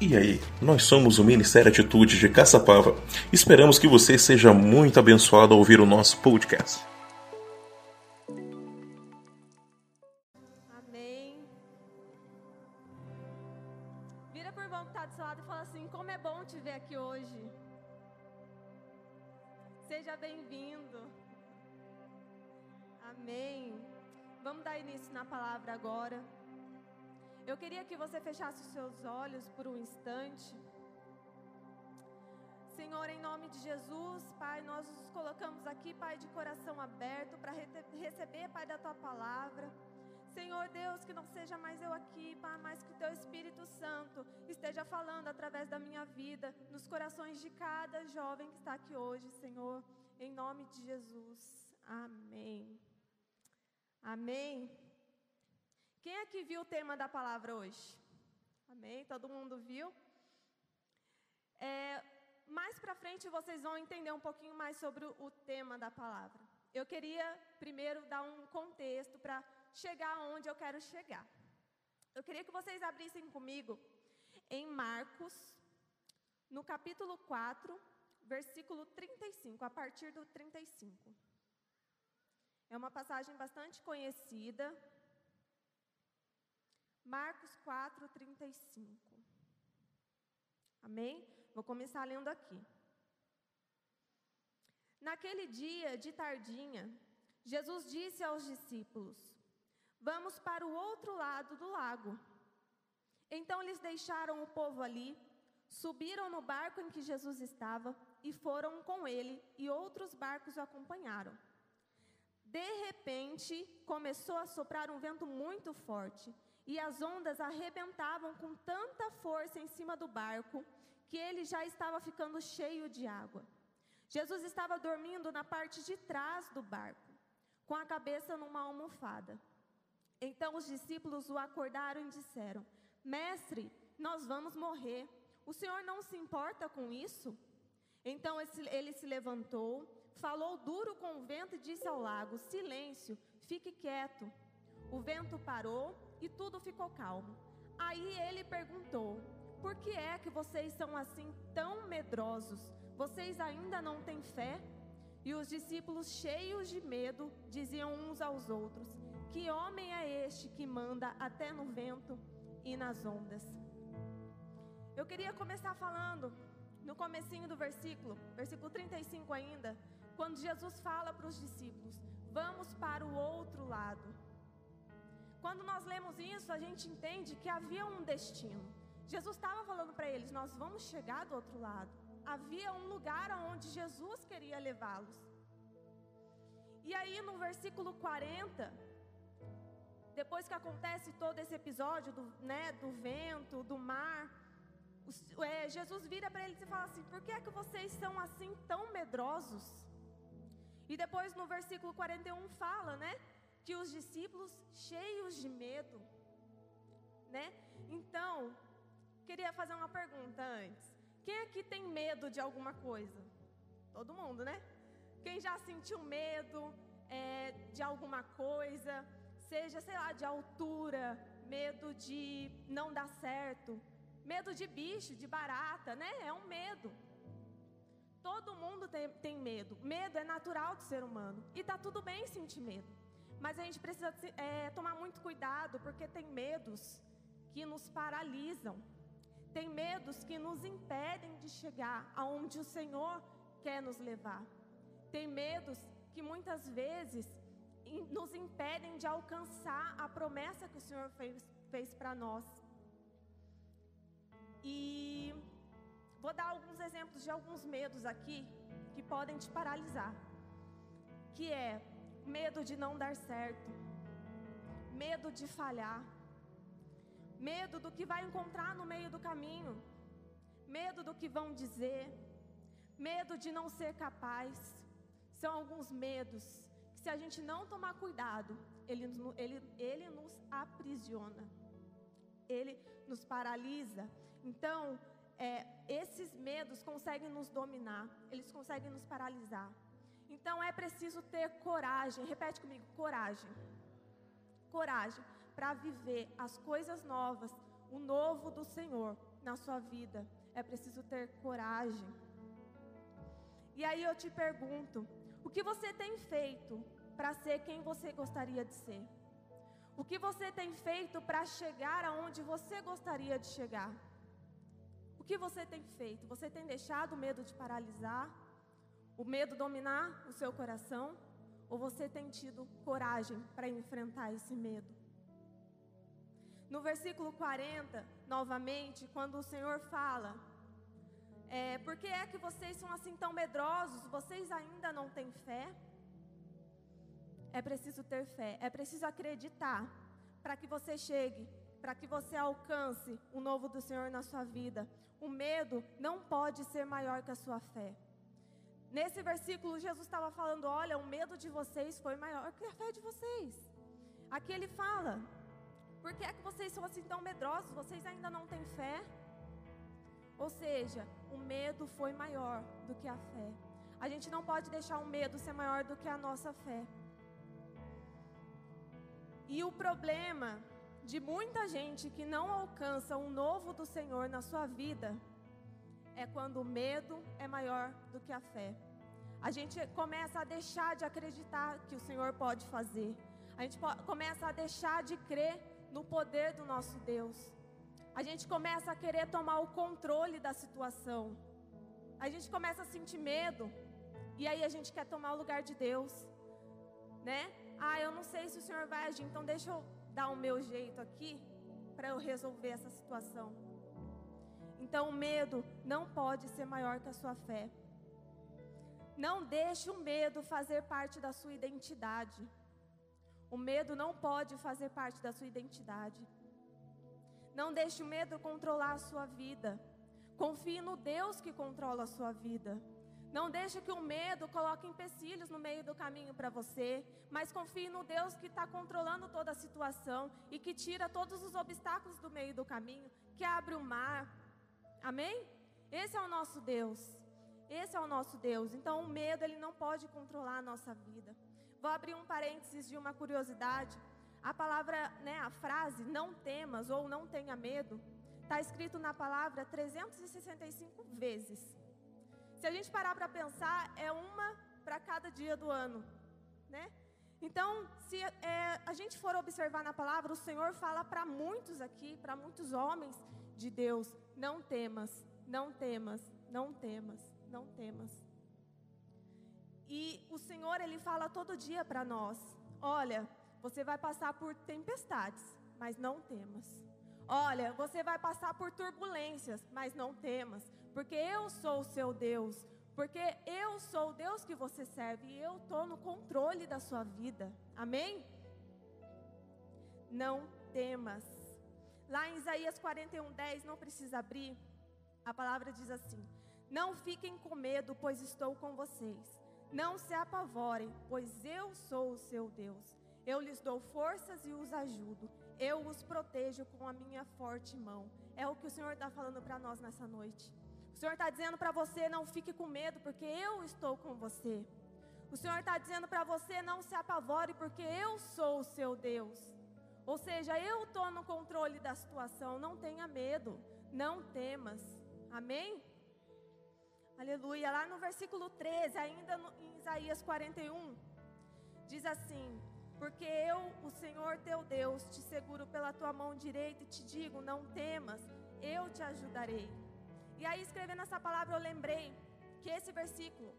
E aí, nós somos o Ministério Atitude de Caçapava. Esperamos que você seja muito abençoado ao ouvir o nosso podcast. Fechasse os seus olhos por um instante. Senhor, em nome de Jesus, Pai, nós nos colocamos aqui, Pai, de coração aberto para receber, Pai, da tua palavra. Senhor Deus, que não seja mais eu aqui, Pai, mas que o teu Espírito Santo esteja falando através da minha vida, nos corações de cada jovem que está aqui hoje, Senhor, em nome de Jesus. Amém. Amém. Quem aqui viu o tema da palavra hoje? Amém? Todo mundo viu? É, mais para frente vocês vão entender um pouquinho mais sobre o tema da palavra. Eu queria primeiro dar um contexto para chegar onde eu quero chegar. Eu queria que vocês abrissem comigo em Marcos, no capítulo 4, versículo 35, a partir do 35. É uma passagem bastante conhecida, Marcos 4, 35. Amém? Vou começar lendo aqui. Naquele dia de tardinha, Jesus disse aos discípulos: Vamos para o outro lado do lago. Então eles deixaram o povo ali, subiram no barco em que Jesus estava e foram com ele, e outros barcos o acompanharam. De repente, começou a soprar um vento muito forte e as ondas arrebentavam com tanta força em cima do barco que ele já estava ficando cheio de água. Jesus estava dormindo na parte de trás do barco, com a cabeça numa almofada. Então os discípulos o acordaram e disseram: Mestre, nós vamos morrer. O senhor não se importa com isso? Então ele se levantou, falou duro com o vento e disse ao lago: Silêncio, fique quieto. O vento parou e tudo ficou calmo. Aí ele perguntou: Por que é que vocês são assim tão medrosos? Vocês ainda não têm fé? E os discípulos, cheios de medo, diziam uns aos outros: Que homem é este que manda até no vento e nas ondas? Eu queria começar falando no comecinho do versículo, versículo 35 ainda, quando Jesus fala para os discípulos: Vamos para o outro lado. Quando nós lemos isso, a gente entende que havia um destino. Jesus estava falando para eles: Nós vamos chegar do outro lado. Havia um lugar aonde Jesus queria levá-los. E aí no versículo 40, depois que acontece todo esse episódio do, né, do vento, do mar, é, Jesus vira para eles e fala assim: Por que é que vocês são assim tão medrosos? E depois no versículo 41 fala, né? Que os discípulos cheios de medo, né? Então, queria fazer uma pergunta antes. Quem aqui tem medo de alguma coisa? Todo mundo, né? Quem já sentiu medo é, de alguma coisa, seja, sei lá, de altura, medo de não dar certo, medo de bicho, de barata, né? É um medo. Todo mundo tem, tem medo. Medo é natural do ser humano. E tá tudo bem sentir medo. Mas a gente precisa é, tomar muito cuidado, porque tem medos que nos paralisam, tem medos que nos impedem de chegar aonde o Senhor quer nos levar, tem medos que muitas vezes nos impedem de alcançar a promessa que o Senhor fez, fez para nós. E vou dar alguns exemplos de alguns medos aqui que podem te paralisar. Que é medo de não dar certo, medo de falhar, medo do que vai encontrar no meio do caminho, medo do que vão dizer, medo de não ser capaz. São alguns medos que, se a gente não tomar cuidado, ele, ele, ele nos aprisiona, ele nos paralisa. Então, é, esses medos conseguem nos dominar, eles conseguem nos paralisar. Então é preciso ter coragem, repete comigo: coragem. Coragem para viver as coisas novas, o novo do Senhor, na sua vida, é preciso ter coragem. E aí eu te pergunto: o que você tem feito para ser quem você gostaria de ser? O que você tem feito para chegar aonde você gostaria de chegar? O que você tem feito? Você tem deixado o medo de paralisar? O medo dominar o seu coração? Ou você tem tido coragem para enfrentar esse medo? No versículo 40, novamente, quando o Senhor fala: é, Por que é que vocês são assim tão medrosos? Vocês ainda não têm fé? É preciso ter fé, é preciso acreditar para que você chegue, para que você alcance o novo do Senhor na sua vida. O medo não pode ser maior que a sua fé. Nesse versículo, Jesus estava falando: Olha, o medo de vocês foi maior que a fé de vocês. Aqui ele fala: Por que é que vocês são assim tão medrosos? Vocês ainda não têm fé? Ou seja, o medo foi maior do que a fé. A gente não pode deixar o medo ser maior do que a nossa fé. E o problema de muita gente que não alcança o novo do Senhor na sua vida é quando o medo é maior do que a fé. A gente começa a deixar de acreditar que o Senhor pode fazer. A gente começa a deixar de crer no poder do nosso Deus. A gente começa a querer tomar o controle da situação. A gente começa a sentir medo. E aí a gente quer tomar o lugar de Deus, né? Ah, eu não sei se o Senhor vai agir, então deixa eu dar o meu jeito aqui para eu resolver essa situação. Então o medo não pode ser maior que a sua fé. Não deixe o medo fazer parte da sua identidade. O medo não pode fazer parte da sua identidade. Não deixe o medo controlar a sua vida. Confie no Deus que controla a sua vida. Não deixe que o medo coloque empecilhos no meio do caminho para você, mas confie no Deus que está controlando toda a situação e que tira todos os obstáculos do meio do caminho, que abre o mar. Amém? Esse é o nosso Deus. Esse é o nosso Deus. Então o medo ele não pode controlar a nossa vida. Vou abrir um parênteses de uma curiosidade. A palavra, né, a frase não temas ou não tenha medo, está escrito na palavra 365 vezes. Se a gente parar para pensar, é uma para cada dia do ano, né? Então, se é, a gente for observar na palavra, o Senhor fala para muitos aqui, para muitos homens de Deus: não temas, não temas, não temas, não temas. E o Senhor, Ele fala todo dia para nós: olha, você vai passar por tempestades, mas não temas. Olha, você vai passar por turbulências, mas não temas, porque eu sou o seu Deus, porque eu sou o Deus que você serve e eu estou no controle da sua vida. Amém? Não temas. Lá em Isaías 41, 10, não precisa abrir, a palavra diz assim: Não fiquem com medo, pois estou com vocês. Não se apavorem, pois eu sou o seu Deus. Eu lhes dou forças e os ajudo eu os protejo com a minha forte mão. É o que o Senhor está falando para nós nessa noite. O Senhor está dizendo para você: não fique com medo, porque eu estou com você. O Senhor está dizendo para você: não se apavore, porque eu sou o seu Deus. Ou seja, eu estou no controle da situação. Não tenha medo, não temas. Amém? Aleluia. Lá no versículo 13, ainda no, em Isaías 41, diz assim: porque eu, o Senhor teu Deus, te seguro pela tua mão direita e te digo: não temas, eu te ajudarei. E aí, escrevendo essa palavra, eu lembrei que esse versículo,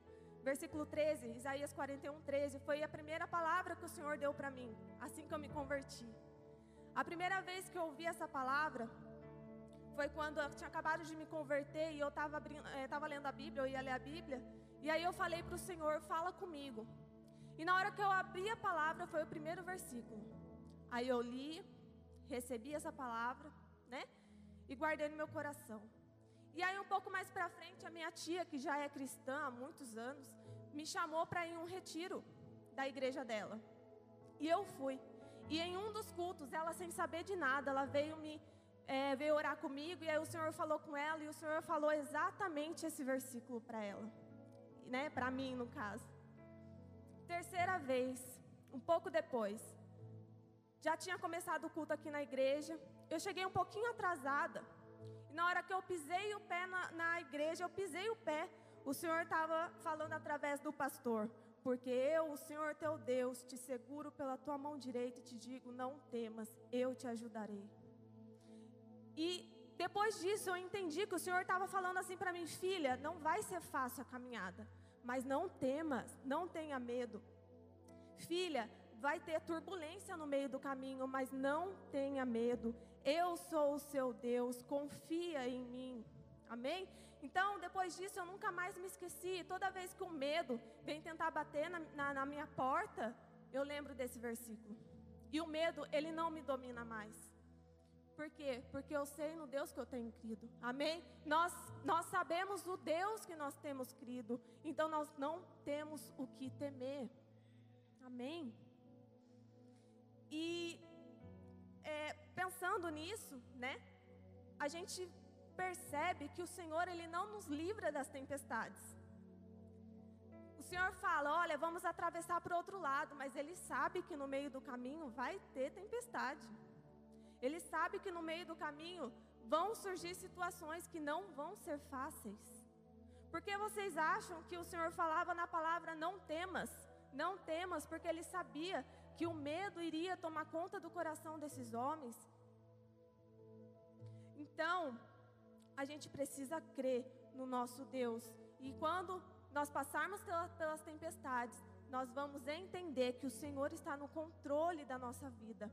versículo 13, Isaías 41, 13, foi a primeira palavra que o Senhor deu para mim, assim que eu me converti. A primeira vez que eu ouvi essa palavra foi quando eu tinha acabado de me converter e eu estava é, lendo a Bíblia, eu ia ler a Bíblia, e aí eu falei para o Senhor: fala comigo. E na hora que eu abri a palavra, foi o primeiro versículo. Aí eu li, recebi essa palavra, né? E guardei no meu coração. E aí um pouco mais para frente, a minha tia, que já é cristã há muitos anos, me chamou para ir um retiro da igreja dela. E eu fui. E em um dos cultos, ela sem saber de nada, ela veio me é, veio orar comigo e aí o Senhor falou com ela e o Senhor falou exatamente esse versículo para ela, né? Para mim no caso. Terceira vez, um pouco depois, já tinha começado o culto aqui na igreja. Eu cheguei um pouquinho atrasada. E na hora que eu pisei o pé na, na igreja, eu pisei o pé, o Senhor estava falando através do pastor. Porque eu, o Senhor teu Deus, te seguro pela tua mão direita e te digo: não temas, eu te ajudarei. E depois disso eu entendi que o Senhor estava falando assim para mim: filha, não vai ser fácil a caminhada, mas não temas, não tenha medo. Filha, vai ter turbulência no meio do caminho, mas não tenha medo. Eu sou o seu Deus, confia em mim. Amém? Então, depois disso, eu nunca mais me esqueci. Toda vez que o medo vem tentar bater na, na, na minha porta, eu lembro desse versículo. E o medo, ele não me domina mais. Por quê? Porque eu sei no Deus que eu tenho crido. Amém? Nós, nós sabemos o Deus que nós temos crido. Então nós não temos o que temer. Amém? E é, pensando nisso, né? A gente percebe que o Senhor ele não nos livra das tempestades. O Senhor fala: "Olha, vamos atravessar para o outro lado", mas ele sabe que no meio do caminho vai ter tempestade. Ele sabe que no meio do caminho vão surgir situações que não vão ser fáceis. Porque vocês acham que o Senhor falava na palavra não temas? Não temas, porque ele sabia que o medo iria tomar conta do coração desses homens. Então, a gente precisa crer no nosso Deus. E quando nós passarmos pelas tempestades, nós vamos entender que o Senhor está no controle da nossa vida.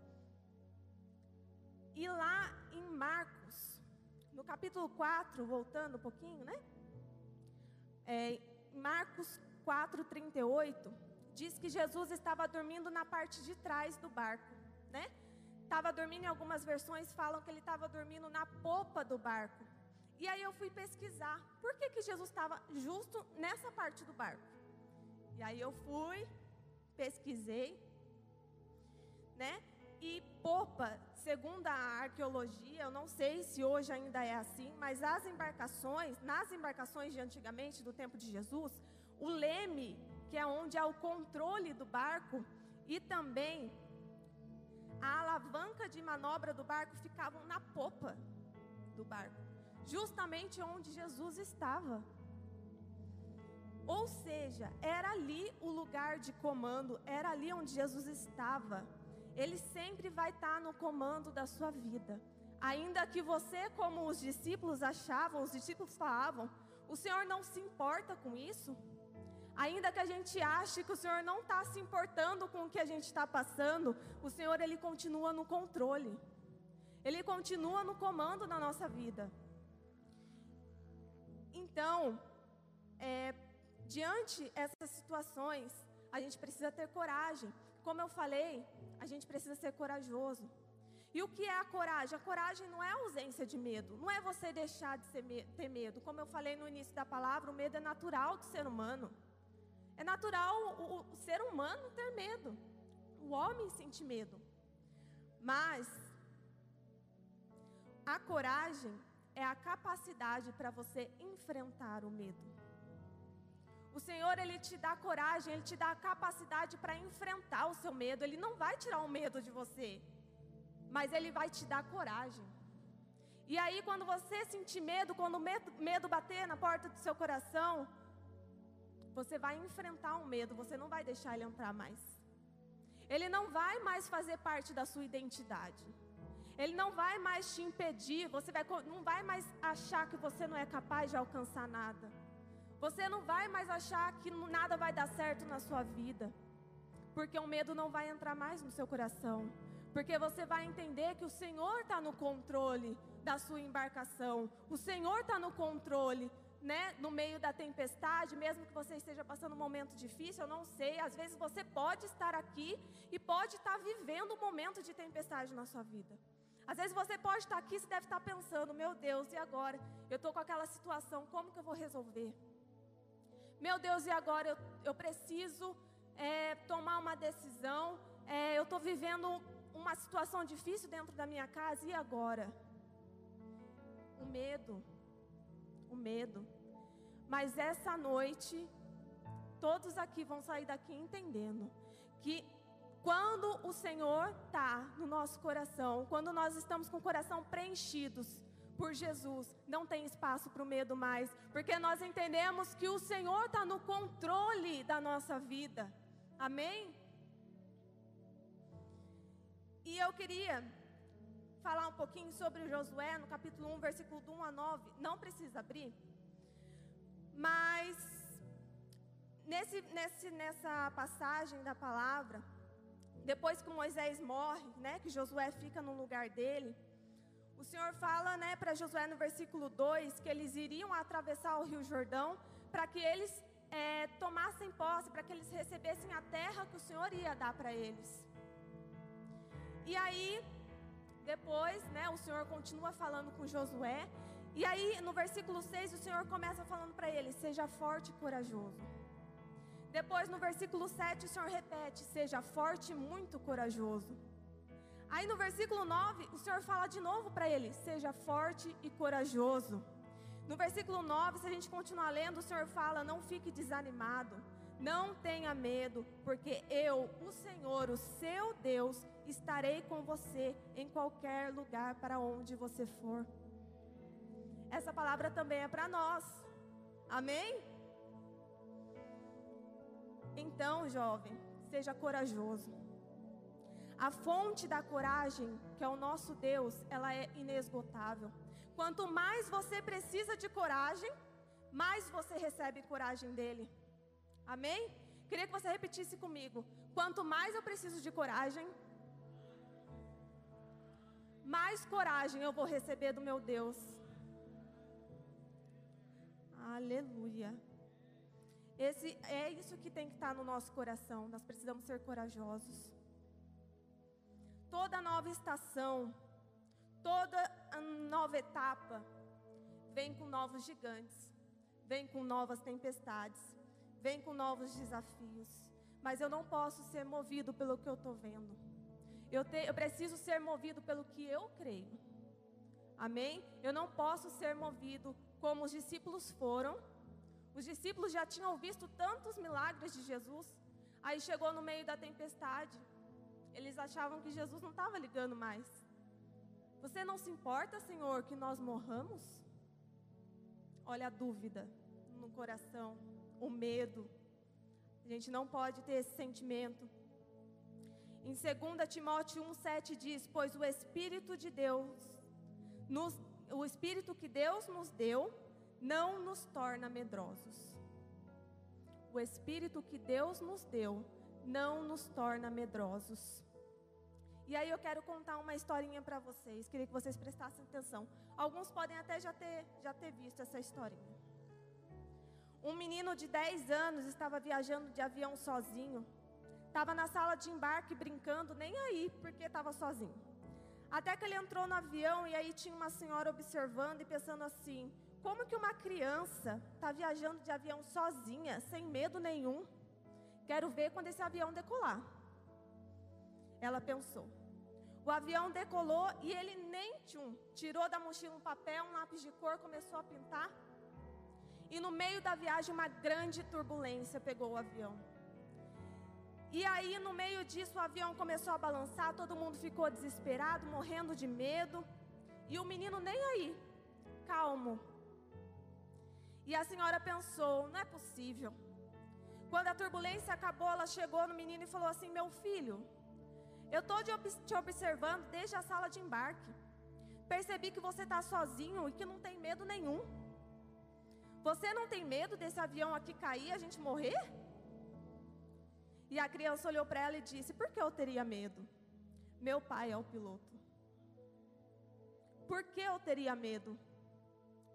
E lá em Marcos, no capítulo 4, voltando um pouquinho, né? É, Marcos 4, 38, diz que Jesus estava dormindo na parte de trás do barco, né? Estava dormindo, em algumas versões falam que ele estava dormindo na popa do barco. E aí eu fui pesquisar por que, que Jesus estava justo nessa parte do barco. E aí eu fui, pesquisei, né? E popa, segundo a arqueologia, eu não sei se hoje ainda é assim, mas as embarcações, nas embarcações de antigamente, do tempo de Jesus, o leme, que é onde há o controle do barco, e também a alavanca de manobra do barco ficavam na popa do barco justamente onde Jesus estava. Ou seja, era ali o lugar de comando, era ali onde Jesus estava. Ele sempre vai estar no comando da sua vida. Ainda que você, como os discípulos achavam, os discípulos falavam, o Senhor não se importa com isso. Ainda que a gente ache que o Senhor não está se importando com o que a gente está passando, o Senhor ele continua no controle. Ele continua no comando da nossa vida. Então, é, diante essas situações, a gente precisa ter coragem. Como eu falei, a gente precisa ser corajoso. E o que é a coragem? A coragem não é a ausência de medo, não é você deixar de ter medo. Como eu falei no início da palavra, o medo é natural do ser humano. É natural o, o ser humano ter medo. O homem sente medo. Mas a coragem é a capacidade para você enfrentar o medo. O Senhor, Ele te dá coragem, Ele te dá a capacidade para enfrentar o seu medo. Ele não vai tirar o medo de você, mas Ele vai te dar coragem. E aí, quando você sentir medo, quando o medo, bater na porta do seu coração, você vai enfrentar o medo, você não vai deixar ele entrar mais. Ele não vai mais fazer parte da sua identidade. Ele não vai mais te impedir, você vai, não vai mais achar que você não é capaz de alcançar nada. Você não vai mais achar que nada vai dar certo na sua vida. Porque o medo não vai entrar mais no seu coração. Porque você vai entender que o Senhor está no controle da sua embarcação. O Senhor está no controle, né? No meio da tempestade, mesmo que você esteja passando um momento difícil, eu não sei. Às vezes você pode estar aqui e pode estar vivendo um momento de tempestade na sua vida. Às vezes você pode estar aqui, você deve estar pensando, meu Deus, e agora? Eu estou com aquela situação, como que eu vou resolver? Meu Deus, e agora? Eu, eu preciso é, tomar uma decisão, é, eu estou vivendo uma situação difícil dentro da minha casa, e agora? O medo, o medo. Mas essa noite, todos aqui vão sair daqui entendendo que quando o Senhor está no nosso coração, quando nós estamos com o coração preenchidos por Jesus, não tem espaço para o medo mais, porque nós entendemos que o Senhor está no controle da nossa vida. Amém? E eu queria falar um pouquinho sobre Josué, no capítulo 1, versículo 1 a 9. Não precisa abrir. Mas, nesse, nesse, nessa passagem da palavra, depois que Moisés morre, né, que Josué fica no lugar dele, o Senhor fala né, para Josué no versículo 2 que eles iriam atravessar o rio Jordão para que eles é, tomassem posse, para que eles recebessem a terra que o Senhor ia dar para eles. E aí, depois, né, o Senhor continua falando com Josué. E aí, no versículo 6, o Senhor começa falando para ele: Seja forte e corajoso. Depois, no versículo 7, o Senhor repete: Seja forte e muito corajoso. Aí, no versículo 9, o Senhor fala de novo para ele: Seja forte e corajoso. No versículo 9, se a gente continuar lendo, o Senhor fala: Não fique desanimado, não tenha medo, porque eu, o Senhor, o seu Deus, estarei com você em qualquer lugar para onde você for. Essa palavra também é para nós. Amém? Então, jovem, seja corajoso. A fonte da coragem, que é o nosso Deus, ela é inesgotável. Quanto mais você precisa de coragem, mais você recebe coragem dele. Amém? Queria que você repetisse comigo. Quanto mais eu preciso de coragem, mais coragem eu vou receber do meu Deus. Aleluia. Esse é isso que tem que estar no nosso coração. Nós precisamos ser corajosos. Nova estação, toda nova etapa vem com novos gigantes, vem com novas tempestades, vem com novos desafios. Mas eu não posso ser movido pelo que eu estou vendo. Eu, te, eu preciso ser movido pelo que eu creio. Amém? Eu não posso ser movido como os discípulos foram. Os discípulos já tinham visto tantos milagres de Jesus. Aí chegou no meio da tempestade. Eles achavam que Jesus não estava ligando mais. Você não se importa, Senhor, que nós morramos? Olha a dúvida no coração, o medo. A gente não pode ter esse sentimento. Em 2 Timóteo 1,7 diz: Pois o Espírito de Deus, nos, o Espírito que Deus nos deu, não nos torna medrosos. O Espírito que Deus nos deu não nos torna medrosos. E aí eu quero contar uma historinha para vocês. Queria que vocês prestassem atenção. Alguns podem até já ter, já ter visto essa historinha. Um menino de 10 anos estava viajando de avião sozinho Estava na sala de embarque brincando, nem aí, porque estava sozinho. Até que ele entrou no avião e aí tinha uma senhora observando e pensando assim: como que uma criança está viajando de avião sozinha, sem medo nenhum? Quero ver quando esse avião decolar. Ela pensou. O avião decolou e ele nem tchum, tirou da mochila um papel, um lápis de cor, começou a pintar. E no meio da viagem, uma grande turbulência pegou o avião. E aí, no meio disso, o avião começou a balançar, todo mundo ficou desesperado, morrendo de medo. E o menino nem aí, calmo. E a senhora pensou: não é possível. Quando a turbulência acabou, ela chegou no menino e falou assim: Meu filho, eu estou te observando desde a sala de embarque. Percebi que você está sozinho e que não tem medo nenhum. Você não tem medo desse avião aqui cair e a gente morrer? E a criança olhou para ela e disse: Por que eu teria medo? Meu pai é o piloto. Por que eu teria medo?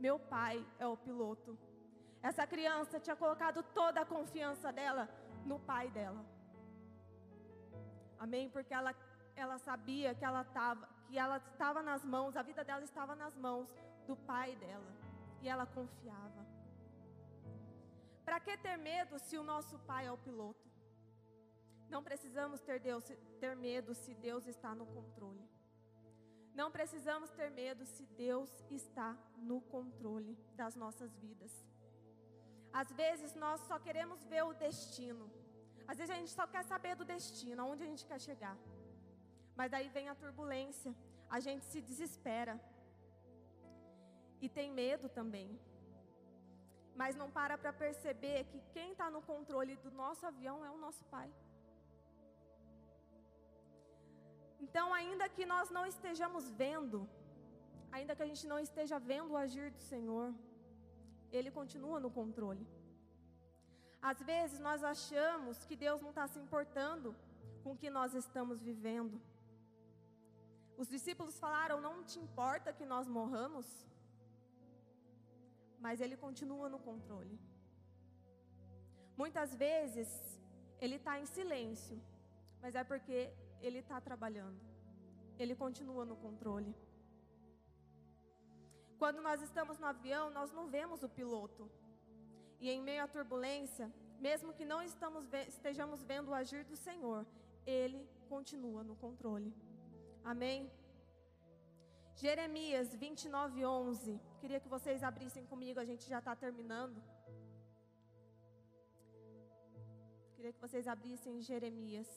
Meu pai é o piloto. Essa criança tinha colocado toda a confiança dela no pai dela. Amém? Porque ela, ela sabia que ela estava que ela estava nas mãos, a vida dela estava nas mãos do pai dela. E ela confiava. Para que ter medo se o nosso pai é o piloto? Não precisamos ter, Deus, ter medo se Deus está no controle. Não precisamos ter medo se Deus está no controle das nossas vidas. Às vezes nós só queremos ver o destino. Às vezes a gente só quer saber do destino, aonde a gente quer chegar. Mas daí vem a turbulência, a gente se desespera. e tem medo também. Mas não para para perceber que quem está no controle do nosso avião é o nosso Pai. Então, ainda que nós não estejamos vendo, ainda que a gente não esteja vendo o agir do Senhor, Ele continua no controle. Às vezes nós achamos que Deus não está se importando com o que nós estamos vivendo. Os discípulos falaram: Não te importa que nós morramos? Mas Ele continua no controle. Muitas vezes Ele está em silêncio, mas é porque Ele está trabalhando. Ele continua no controle. Quando nós estamos no avião, nós não vemos o piloto, e em meio à turbulência, mesmo que não estejamos vendo o agir do Senhor, Ele continua no controle. Amém? Jeremias 29, 11. Queria que vocês abrissem comigo, a gente já está terminando. Queria que vocês abrissem Jeremias.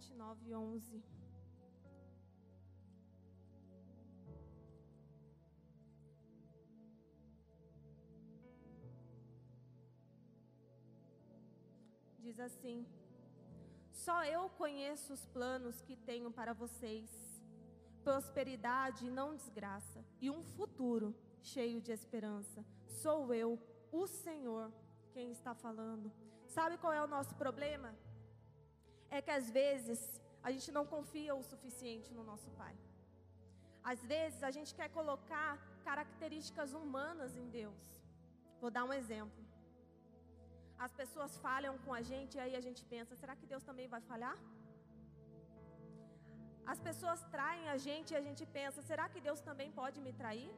Vinte e nove, onze. diz assim: Só eu conheço os planos que tenho para vocês, prosperidade e não desgraça, e um futuro cheio de esperança. Sou eu, o Senhor, quem está falando. Sabe qual é o nosso problema? É que às vezes a gente não confia o suficiente no nosso Pai. Às vezes a gente quer colocar características humanas em Deus. Vou dar um exemplo. As pessoas falham com a gente e aí a gente pensa: será que Deus também vai falhar? As pessoas traem a gente e a gente pensa: será que Deus também pode me trair?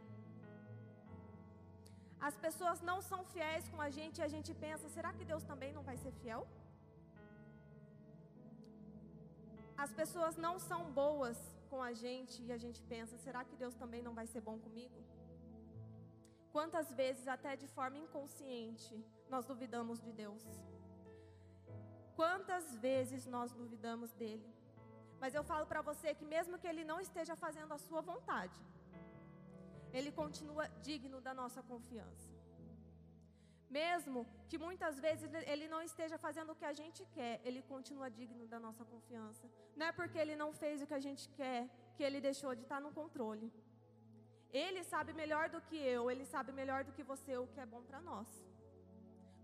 As pessoas não são fiéis com a gente e a gente pensa: será que Deus também não vai ser fiel? As pessoas não são boas com a gente e a gente pensa: será que Deus também não vai ser bom comigo? Quantas vezes, até de forma inconsciente, nós duvidamos de Deus? Quantas vezes nós duvidamos dele? Mas eu falo para você que, mesmo que ele não esteja fazendo a sua vontade, ele continua digno da nossa confiança. Mesmo que muitas vezes ele não esteja fazendo o que a gente quer, ele continua digno da nossa confiança. Não é porque ele não fez o que a gente quer que ele deixou de estar no controle. Ele sabe melhor do que eu, ele sabe melhor do que você o que é bom para nós.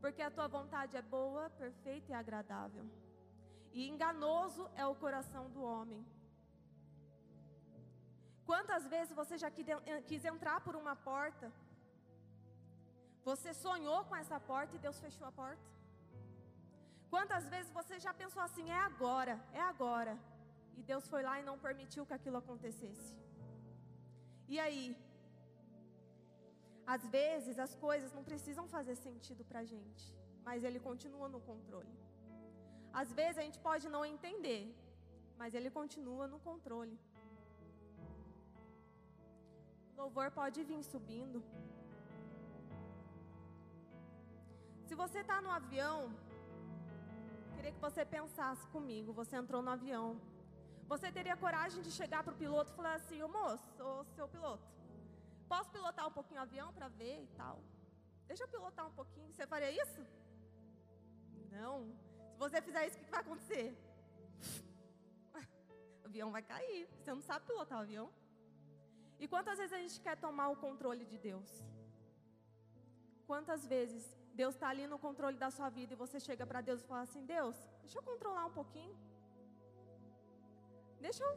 Porque a tua vontade é boa, perfeita e agradável. E enganoso é o coração do homem. Quantas vezes você já quis entrar por uma porta? Você sonhou com essa porta e Deus fechou a porta? Quantas vezes você já pensou assim, é agora, é agora, e Deus foi lá e não permitiu que aquilo acontecesse? E aí? Às vezes as coisas não precisam fazer sentido para a gente, mas Ele continua no controle. Às vezes a gente pode não entender, mas Ele continua no controle. O louvor pode vir subindo. Se você está no avião, queria que você pensasse comigo. Você entrou no avião. Você teria coragem de chegar para o piloto e falar assim: Ô moço, ô seu piloto, posso pilotar um pouquinho o avião para ver e tal? Deixa eu pilotar um pouquinho. Você faria isso? Não. Se você fizer isso, o que vai acontecer? O avião vai cair. Você não sabe pilotar o avião. E quantas vezes a gente quer tomar o controle de Deus? Quantas vezes Deus está ali no controle da sua vida e você chega para Deus e fala assim: Deus, deixa eu controlar um pouquinho. Deixa eu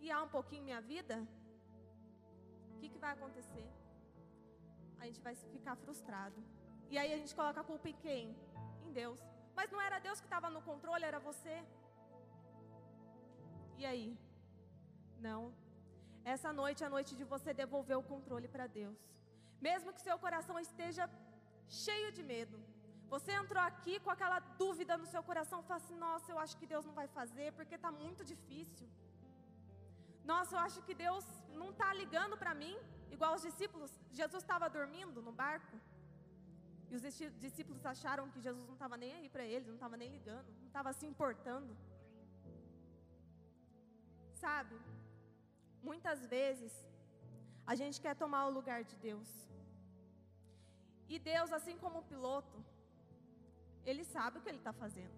guiar um pouquinho minha vida. O que, que vai acontecer? A gente vai ficar frustrado. E aí a gente coloca a culpa em quem? Em Deus. Mas não era Deus que estava no controle, era você. E aí? Não. Essa noite é a noite de você devolver o controle para Deus. Mesmo que seu coração esteja cheio de medo, você entrou aqui com aquela dúvida no seu coração, fala assim: nossa, eu acho que Deus não vai fazer porque está muito difícil. Nossa, eu acho que Deus não está ligando para mim, igual os discípulos. Jesus estava dormindo no barco. E os discípulos acharam que Jesus não estava nem aí para eles, não estava nem ligando, não estava se importando. Sabe? Muitas vezes a gente quer tomar o lugar de Deus. E Deus, assim como o piloto, ele sabe o que ele está fazendo.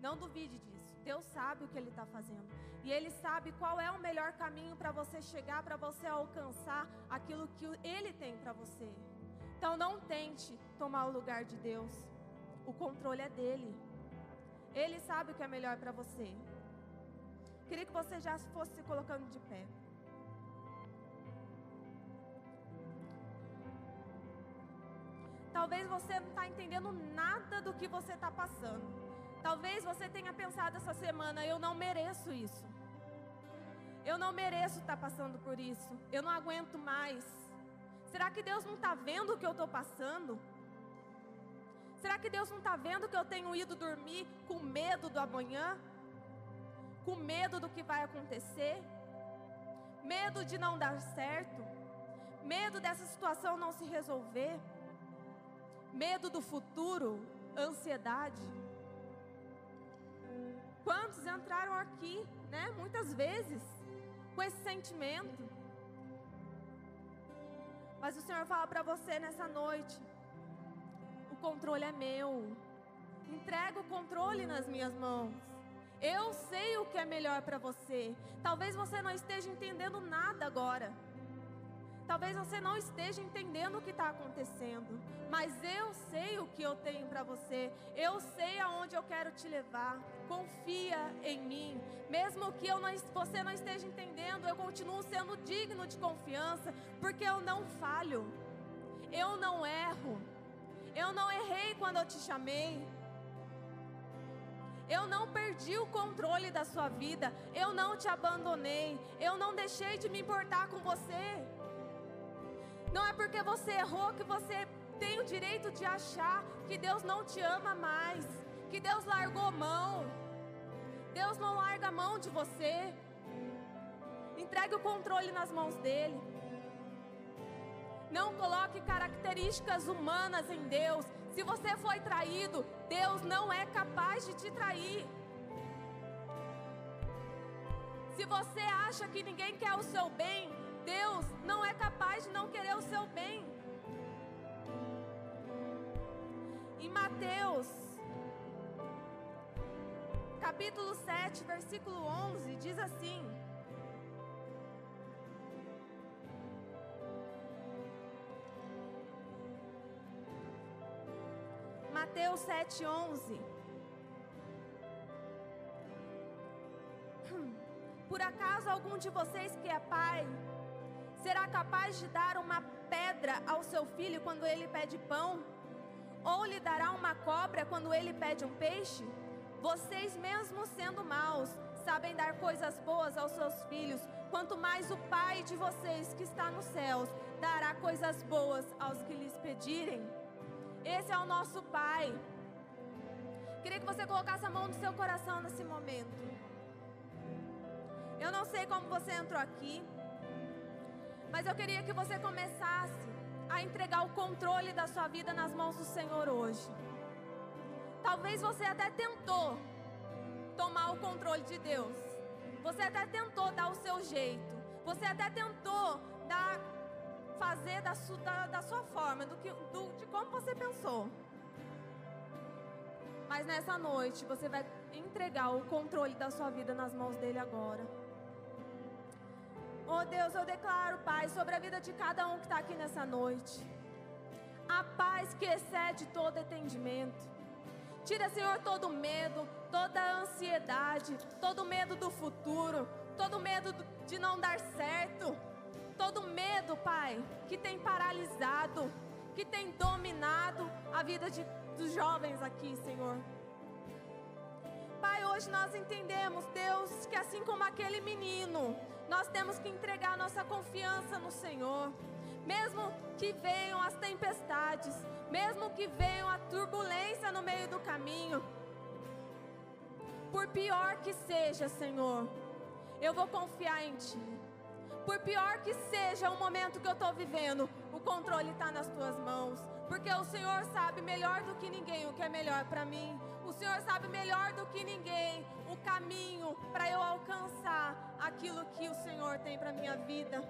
Não duvide disso. Deus sabe o que ele está fazendo. E Ele sabe qual é o melhor caminho para você chegar, para você alcançar aquilo que Ele tem para você. Então não tente tomar o lugar de Deus. O controle é dele. Ele sabe o que é melhor para você. Queria que você já fosse se colocando de pé. Talvez você não está entendendo nada do que você está passando. Talvez você tenha pensado essa semana: eu não mereço isso. Eu não mereço estar tá passando por isso. Eu não aguento mais. Será que Deus não está vendo o que eu estou passando? Será que Deus não está vendo que eu tenho ido dormir com medo do amanhã? Com medo do que vai acontecer? Medo de não dar certo? Medo dessa situação não se resolver? Medo do futuro, ansiedade. Quantos entraram aqui, né? Muitas vezes, com esse sentimento. Mas o Senhor fala para você nessa noite: o controle é meu. Entrega o controle nas minhas mãos. Eu sei o que é melhor para você. Talvez você não esteja entendendo nada agora. Talvez você não esteja entendendo o que está acontecendo, mas eu sei o que eu tenho para você. Eu sei aonde eu quero te levar. Confia em mim, mesmo que eu não, você não esteja entendendo, eu continuo sendo digno de confiança, porque eu não falho, eu não erro, eu não errei quando eu te chamei. Eu não perdi o controle da sua vida, eu não te abandonei, eu não deixei de me importar com você. Não é porque você errou que você tem o direito de achar que Deus não te ama mais, que Deus largou mão. Deus não larga a mão de você. Entregue o controle nas mãos dele. Não coloque características humanas em Deus. Se você foi traído, Deus não é capaz de te trair. Se você acha que ninguém quer o seu bem, Deus não é capaz de não querer o seu bem. Em Mateus, capítulo 7, versículo 11, diz assim: Mateus 7, 11. Por acaso algum de vocês que é pai Será capaz de dar uma pedra ao seu filho quando ele pede pão? Ou lhe dará uma cobra quando ele pede um peixe? Vocês, mesmo sendo maus, sabem dar coisas boas aos seus filhos, quanto mais o Pai de vocês que está nos céus dará coisas boas aos que lhes pedirem. Esse é o nosso Pai. Queria que você colocasse a mão no seu coração nesse momento. Eu não sei como você entrou aqui. Mas eu queria que você começasse a entregar o controle da sua vida nas mãos do Senhor hoje. Talvez você até tentou tomar o controle de Deus. Você até tentou dar o seu jeito. Você até tentou dar, fazer da, su, da, da sua forma, do que, do, de como você pensou. Mas nessa noite você vai entregar o controle da sua vida nas mãos dele agora. Oh Deus, eu declaro, Pai, sobre a vida de cada um que está aqui nessa noite. A paz que excede todo entendimento. Tira, Senhor, todo medo, toda ansiedade, todo medo do futuro, todo medo de não dar certo, todo medo, Pai, que tem paralisado, que tem dominado a vida de, dos jovens aqui, Senhor. Pai, hoje nós entendemos, Deus, que assim como aquele menino, nós temos que entregar nossa confiança no Senhor. Mesmo que venham as tempestades, mesmo que venham a turbulência no meio do caminho, por pior que seja, Senhor, eu vou confiar em Ti. Por pior que seja o momento que eu estou vivendo, o controle está nas Tuas mãos. Porque o Senhor sabe melhor do que ninguém o que é melhor para mim. O Senhor sabe melhor do que ninguém o caminho para eu alcançar aquilo que o Senhor tem para minha vida.